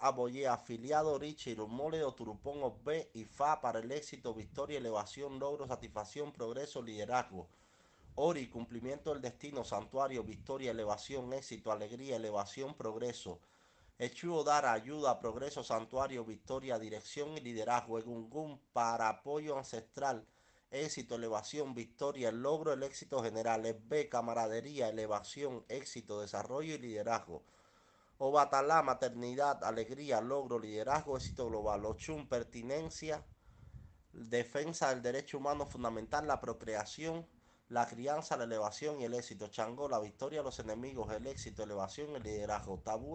Aboye, afiliado Richie, Mole, Turupón, B y FA para el éxito, victoria, elevación, logro, satisfacción, progreso, liderazgo. Ori, cumplimiento del destino, santuario, victoria, elevación, éxito, alegría, elevación, progreso. Echuo dar ayuda, progreso, santuario, victoria, dirección y liderazgo. Egungun para apoyo ancestral, éxito, elevación, victoria, el logro, el éxito general. B, camaradería, elevación, éxito, desarrollo y liderazgo. Obatalá, maternidad, alegría, logro, liderazgo, éxito global. Ochun, pertinencia, defensa del derecho humano fundamental, la procreación, la crianza, la elevación y el éxito. Changó, la victoria los enemigos, el éxito, elevación el liderazgo. Tabú,